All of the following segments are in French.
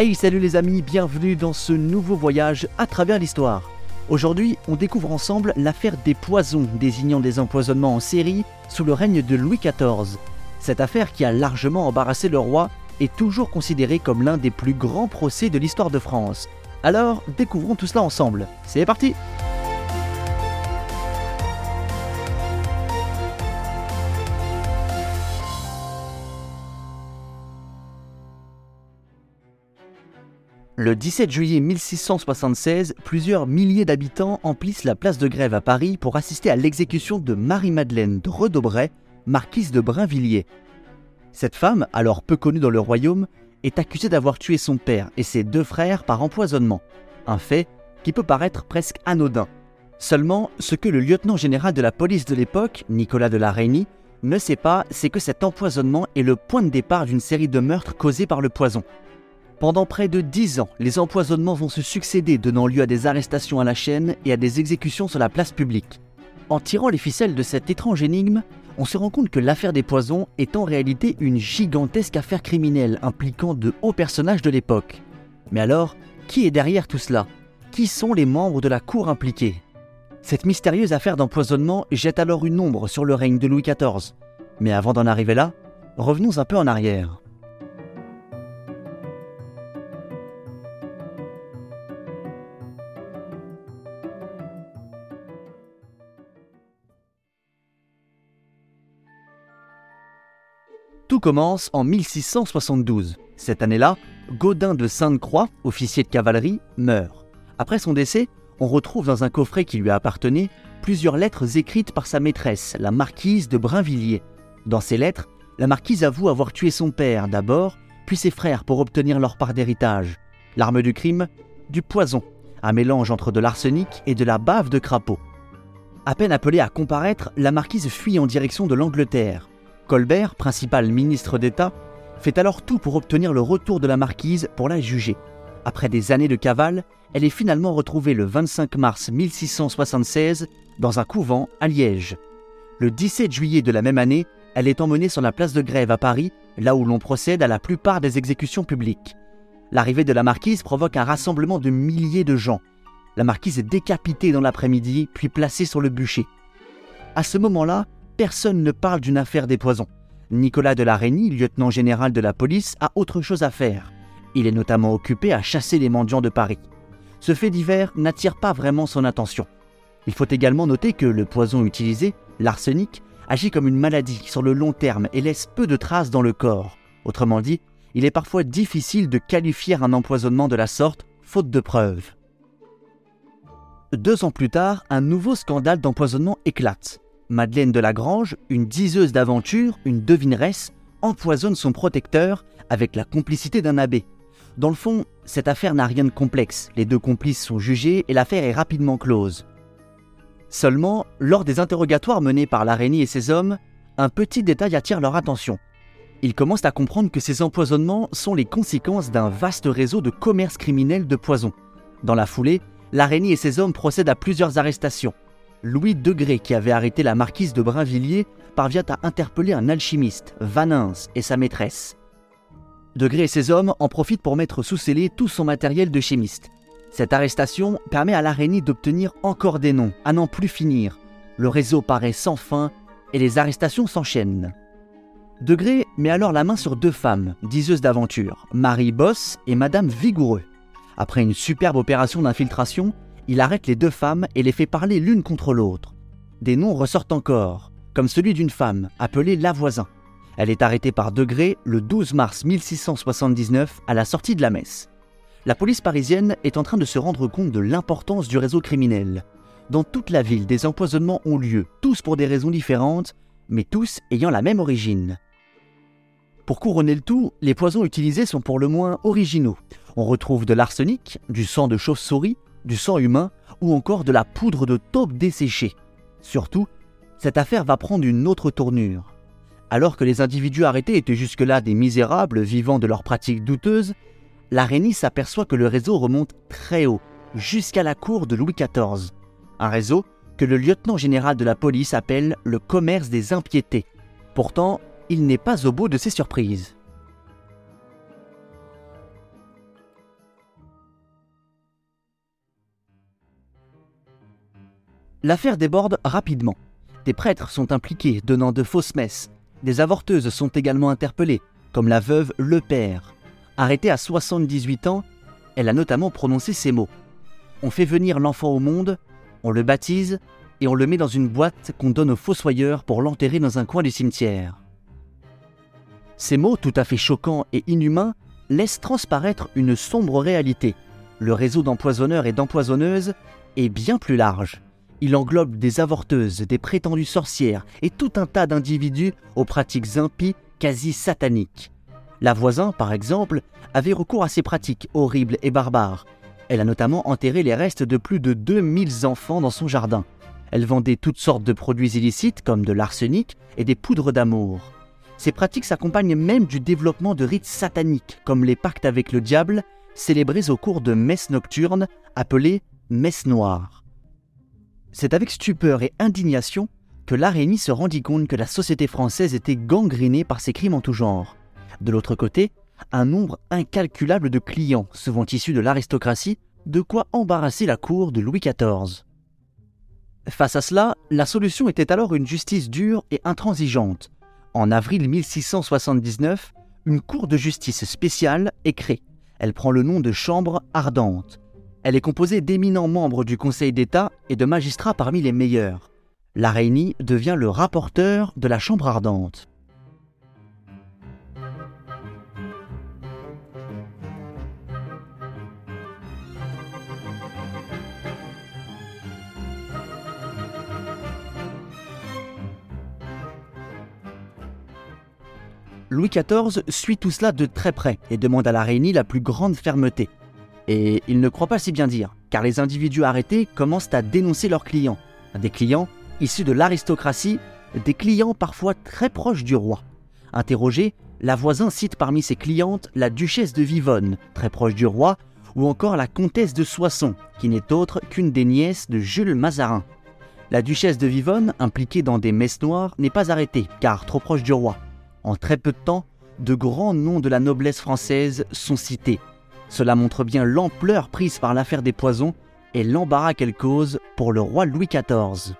Hey salut les amis, bienvenue dans ce nouveau voyage à travers l'histoire. Aujourd'hui, on découvre ensemble l'affaire des poisons désignant des empoisonnements en série sous le règne de Louis XIV. Cette affaire qui a largement embarrassé le roi est toujours considérée comme l'un des plus grands procès de l'histoire de France. Alors, découvrons tout cela ensemble. C'est parti Le 17 juillet 1676, plusieurs milliers d'habitants emplissent la place de Grève à Paris pour assister à l'exécution de Marie-Madeleine de marquise de Brinvilliers. Cette femme, alors peu connue dans le royaume, est accusée d'avoir tué son père et ses deux frères par empoisonnement, un fait qui peut paraître presque anodin. Seulement, ce que le lieutenant général de la police de l'époque, Nicolas de la Reynie, ne sait pas, c'est que cet empoisonnement est le point de départ d'une série de meurtres causés par le poison. Pendant près de dix ans, les empoisonnements vont se succéder, donnant lieu à des arrestations à la chaîne et à des exécutions sur la place publique. En tirant les ficelles de cette étrange énigme, on se rend compte que l'affaire des poisons est en réalité une gigantesque affaire criminelle impliquant de hauts personnages de l'époque. Mais alors, qui est derrière tout cela? Qui sont les membres de la cour impliqués Cette mystérieuse affaire d'empoisonnement jette alors une ombre sur le règne de Louis XIV. Mais avant d'en arriver là, revenons un peu en arrière. Tout commence en 1672. Cette année-là, Gaudin de Sainte-Croix, officier de cavalerie, meurt. Après son décès, on retrouve dans un coffret qui lui appartenait plusieurs lettres écrites par sa maîtresse, la marquise de Brinvilliers. Dans ces lettres, la marquise avoue avoir tué son père d'abord, puis ses frères pour obtenir leur part d'héritage. L'arme du crime Du poison, un mélange entre de l'arsenic et de la bave de crapaud. À peine appelée à comparaître, la marquise fuit en direction de l'Angleterre. Colbert, principal ministre d'État, fait alors tout pour obtenir le retour de la marquise pour la juger. Après des années de cavale, elle est finalement retrouvée le 25 mars 1676 dans un couvent à Liège. Le 17 juillet de la même année, elle est emmenée sur la place de Grève à Paris, là où l'on procède à la plupart des exécutions publiques. L'arrivée de la marquise provoque un rassemblement de milliers de gens. La marquise est décapitée dans l'après-midi, puis placée sur le bûcher. À ce moment-là, personne ne parle d'une affaire des poisons. Nicolas de la Reynie, lieutenant général de la police, a autre chose à faire. Il est notamment occupé à chasser les mendiants de Paris. Ce fait divers n'attire pas vraiment son attention. Il faut également noter que le poison utilisé, l'arsenic, agit comme une maladie sur le long terme et laisse peu de traces dans le corps. Autrement dit, il est parfois difficile de qualifier un empoisonnement de la sorte, faute de preuves. Deux ans plus tard, un nouveau scandale d'empoisonnement éclate. Madeleine de Lagrange, une diseuse d'aventure, une devineresse, empoisonne son protecteur avec la complicité d'un abbé. Dans le fond, cette affaire n'a rien de complexe. Les deux complices sont jugés et l'affaire est rapidement close. Seulement, lors des interrogatoires menés par l'araignée et ses hommes, un petit détail attire leur attention. Ils commencent à comprendre que ces empoisonnements sont les conséquences d'un vaste réseau de commerce criminel de poison. Dans la foulée, l'araignée et ses hommes procèdent à plusieurs arrestations. Louis Degré, qui avait arrêté la marquise de Brinvilliers, parvient à interpeller un alchimiste, Vanins, et sa maîtresse. Degré et ses hommes en profitent pour mettre sous scellé tout son matériel de chimiste. Cette arrestation permet à l'araignée d'obtenir encore des noms, à n'en plus finir. Le réseau paraît sans fin et les arrestations s'enchaînent. Degré met alors la main sur deux femmes, diseuses d'aventure, Marie Boss et Madame Vigoureux. Après une superbe opération d'infiltration, il arrête les deux femmes et les fait parler l'une contre l'autre. Des noms ressortent encore, comme celui d'une femme appelée Lavoisin. Elle est arrêtée par Degré le 12 mars 1679 à la sortie de la messe. La police parisienne est en train de se rendre compte de l'importance du réseau criminel. Dans toute la ville, des empoisonnements ont lieu, tous pour des raisons différentes, mais tous ayant la même origine. Pour couronner le tout, les poisons utilisés sont pour le moins originaux. On retrouve de l'arsenic, du sang de chauve-souris, du sang humain ou encore de la poudre de taupe desséchée. Surtout, cette affaire va prendre une autre tournure. Alors que les individus arrêtés étaient jusque-là des misérables vivant de leurs pratiques douteuses, l'araignée s'aperçoit que le réseau remonte très haut, jusqu'à la cour de Louis XIV. Un réseau que le lieutenant général de la police appelle le commerce des impiétés. Pourtant, il n'est pas au bout de ses surprises. L'affaire déborde rapidement. Des prêtres sont impliqués, donnant de fausses messes. Des avorteuses sont également interpellées, comme la veuve Le Père. Arrêtée à 78 ans, elle a notamment prononcé ces mots. On fait venir l'enfant au monde, on le baptise et on le met dans une boîte qu'on donne au fossoyeur pour l'enterrer dans un coin du cimetière. Ces mots, tout à fait choquants et inhumains, laissent transparaître une sombre réalité. Le réseau d'empoisonneurs et d'empoisonneuses est bien plus large. Il englobe des avorteuses, des prétendues sorcières et tout un tas d'individus aux pratiques impies quasi sataniques. La voisin, par exemple, avait recours à ces pratiques horribles et barbares. Elle a notamment enterré les restes de plus de 2000 enfants dans son jardin. Elle vendait toutes sortes de produits illicites comme de l'arsenic et des poudres d'amour. Ces pratiques s'accompagnent même du développement de rites sataniques comme les pactes avec le diable, célébrés au cours de messes nocturnes appelées messes noires. C'est avec stupeur et indignation que l'Arénie se rendit compte que la société française était gangrénée par ces crimes en tout genre. De l'autre côté, un nombre incalculable de clients, souvent issus de l'aristocratie, de quoi embarrasser la cour de Louis XIV. Face à cela, la solution était alors une justice dure et intransigeante. En avril 1679, une cour de justice spéciale est créée. Elle prend le nom de Chambre ardente. Elle est composée d'éminents membres du Conseil d'État et de magistrats parmi les meilleurs. La devient le rapporteur de la Chambre ardente. Louis XIV suit tout cela de très près et demande à la Réunie la plus grande fermeté. Et il ne croit pas si bien dire, car les individus arrêtés commencent à dénoncer leurs clients. Des clients issus de l'aristocratie, des clients parfois très proches du roi. Interrogé, la voisin cite parmi ses clientes la duchesse de Vivonne, très proche du roi, ou encore la comtesse de Soissons, qui n'est autre qu'une des nièces de Jules Mazarin. La duchesse de Vivonne, impliquée dans des messes noires, n'est pas arrêtée, car trop proche du roi. En très peu de temps, de grands noms de la noblesse française sont cités. Cela montre bien l'ampleur prise par l'affaire des poisons et l'embarras qu'elle cause pour le roi Louis XIV.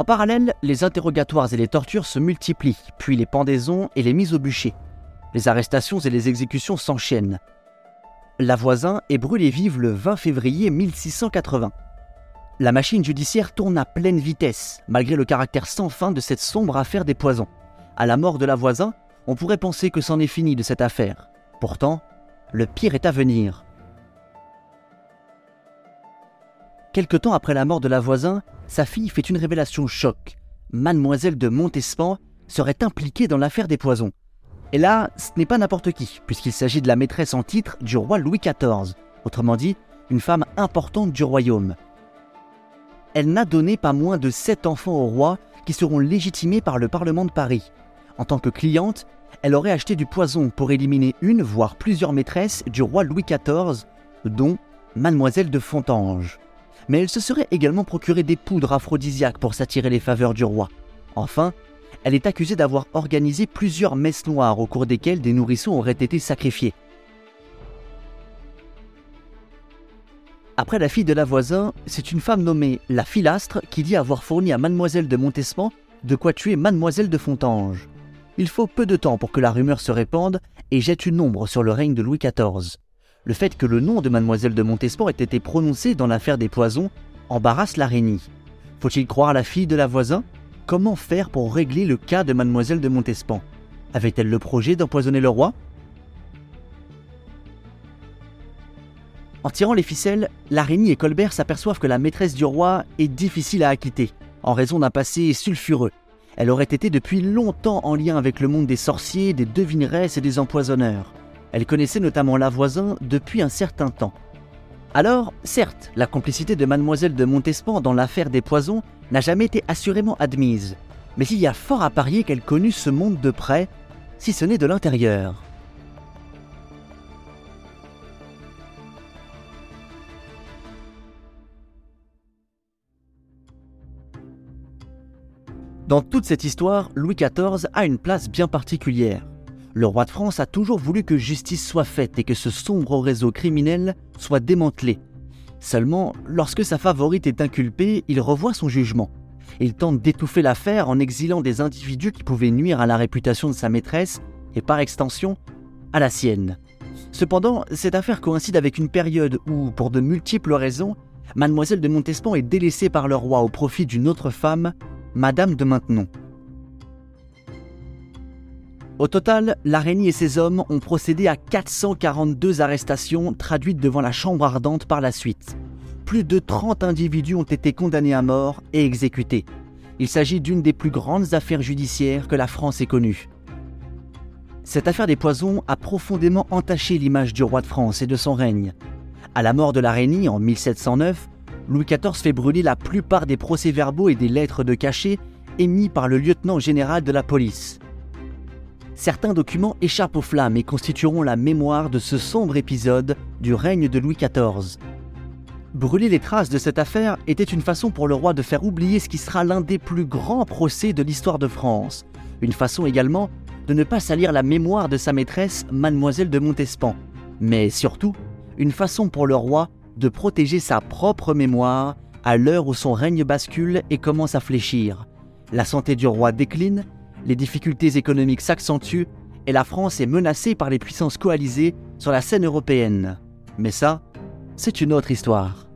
En parallèle, les interrogatoires et les tortures se multiplient, puis les pendaisons et les mises au bûcher. Les arrestations et les exécutions s'enchaînent. La voisin est brûlée vive le 20 février 1680. La machine judiciaire tourne à pleine vitesse, malgré le caractère sans fin de cette sombre affaire des poisons. À la mort de la voisin, on pourrait penser que c'en est fini de cette affaire. Pourtant, le pire est à venir. Quelque temps après la mort de la voisin, sa fille fait une révélation choc. Mademoiselle de Montespan serait impliquée dans l'affaire des poisons. Et là, ce n'est pas n'importe qui, puisqu'il s'agit de la maîtresse en titre du roi Louis XIV, autrement dit, une femme importante du royaume. Elle n'a donné pas moins de sept enfants au roi qui seront légitimés par le Parlement de Paris. En tant que cliente, elle aurait acheté du poison pour éliminer une, voire plusieurs maîtresses du roi Louis XIV, dont Mademoiselle de Fontange mais elle se serait également procuré des poudres aphrodisiaques pour s'attirer les faveurs du roi. Enfin, elle est accusée d'avoir organisé plusieurs messes noires au cours desquelles des nourrissons auraient été sacrifiés. Après la fille de la voisin, c'est une femme nommée la Filastre qui dit avoir fourni à mademoiselle de Montespan de quoi tuer mademoiselle de Fontange. Il faut peu de temps pour que la rumeur se répande et jette une ombre sur le règne de Louis XIV le fait que le nom de mademoiselle de Montespan ait été prononcé dans l'affaire des poisons embarrasse l'araignée. Faut-il croire la fille de la voisin? Comment faire pour régler le cas de mademoiselle de Montespan? Avait-elle le projet d'empoisonner le roi? En tirant les ficelles, l'araignée et Colbert s'aperçoivent que la maîtresse du roi est difficile à acquitter, en raison d'un passé sulfureux. Elle aurait été depuis longtemps en lien avec le monde des sorciers, des devineresses et des empoisonneurs. Elle connaissait notamment la voisin depuis un certain temps. Alors, certes, la complicité de mademoiselle de Montespan dans l'affaire des poisons n'a jamais été assurément admise, mais il y a fort à parier qu'elle connut ce monde de près, si ce n'est de l'intérieur. Dans toute cette histoire, Louis XIV a une place bien particulière. Le roi de France a toujours voulu que justice soit faite et que ce sombre réseau criminel soit démantelé. Seulement, lorsque sa favorite est inculpée, il revoit son jugement. Il tente d'étouffer l'affaire en exilant des individus qui pouvaient nuire à la réputation de sa maîtresse et par extension à la sienne. Cependant, cette affaire coïncide avec une période où, pour de multiples raisons, mademoiselle de Montespan est délaissée par le roi au profit d'une autre femme, Madame de Maintenon. Au total, l'araignée et ses hommes ont procédé à 442 arrestations traduites devant la Chambre ardente par la suite. Plus de 30 individus ont été condamnés à mort et exécutés. Il s'agit d'une des plus grandes affaires judiciaires que la France ait connues. Cette affaire des poisons a profondément entaché l'image du roi de France et de son règne. À la mort de la Régnie en 1709, Louis XIV fait brûler la plupart des procès-verbaux et des lettres de cachet émis par le lieutenant général de la police. Certains documents échappent aux flammes et constitueront la mémoire de ce sombre épisode du règne de Louis XIV. Brûler les traces de cette affaire était une façon pour le roi de faire oublier ce qui sera l'un des plus grands procès de l'histoire de France, une façon également de ne pas salir la mémoire de sa maîtresse, mademoiselle de Montespan, mais surtout une façon pour le roi de protéger sa propre mémoire à l'heure où son règne bascule et commence à fléchir. La santé du roi décline, les difficultés économiques s'accentuent et la France est menacée par les puissances coalisées sur la scène européenne. Mais ça, c'est une autre histoire.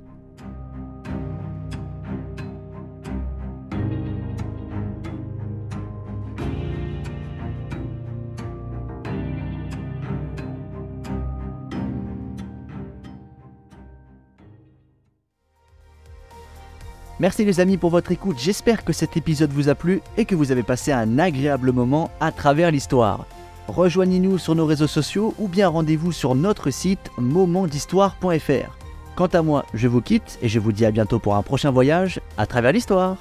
Merci les amis pour votre écoute, j'espère que cet épisode vous a plu et que vous avez passé un agréable moment à travers l'histoire. Rejoignez-nous sur nos réseaux sociaux ou bien rendez-vous sur notre site momentdhistoire.fr. Quant à moi, je vous quitte et je vous dis à bientôt pour un prochain voyage à travers l'histoire.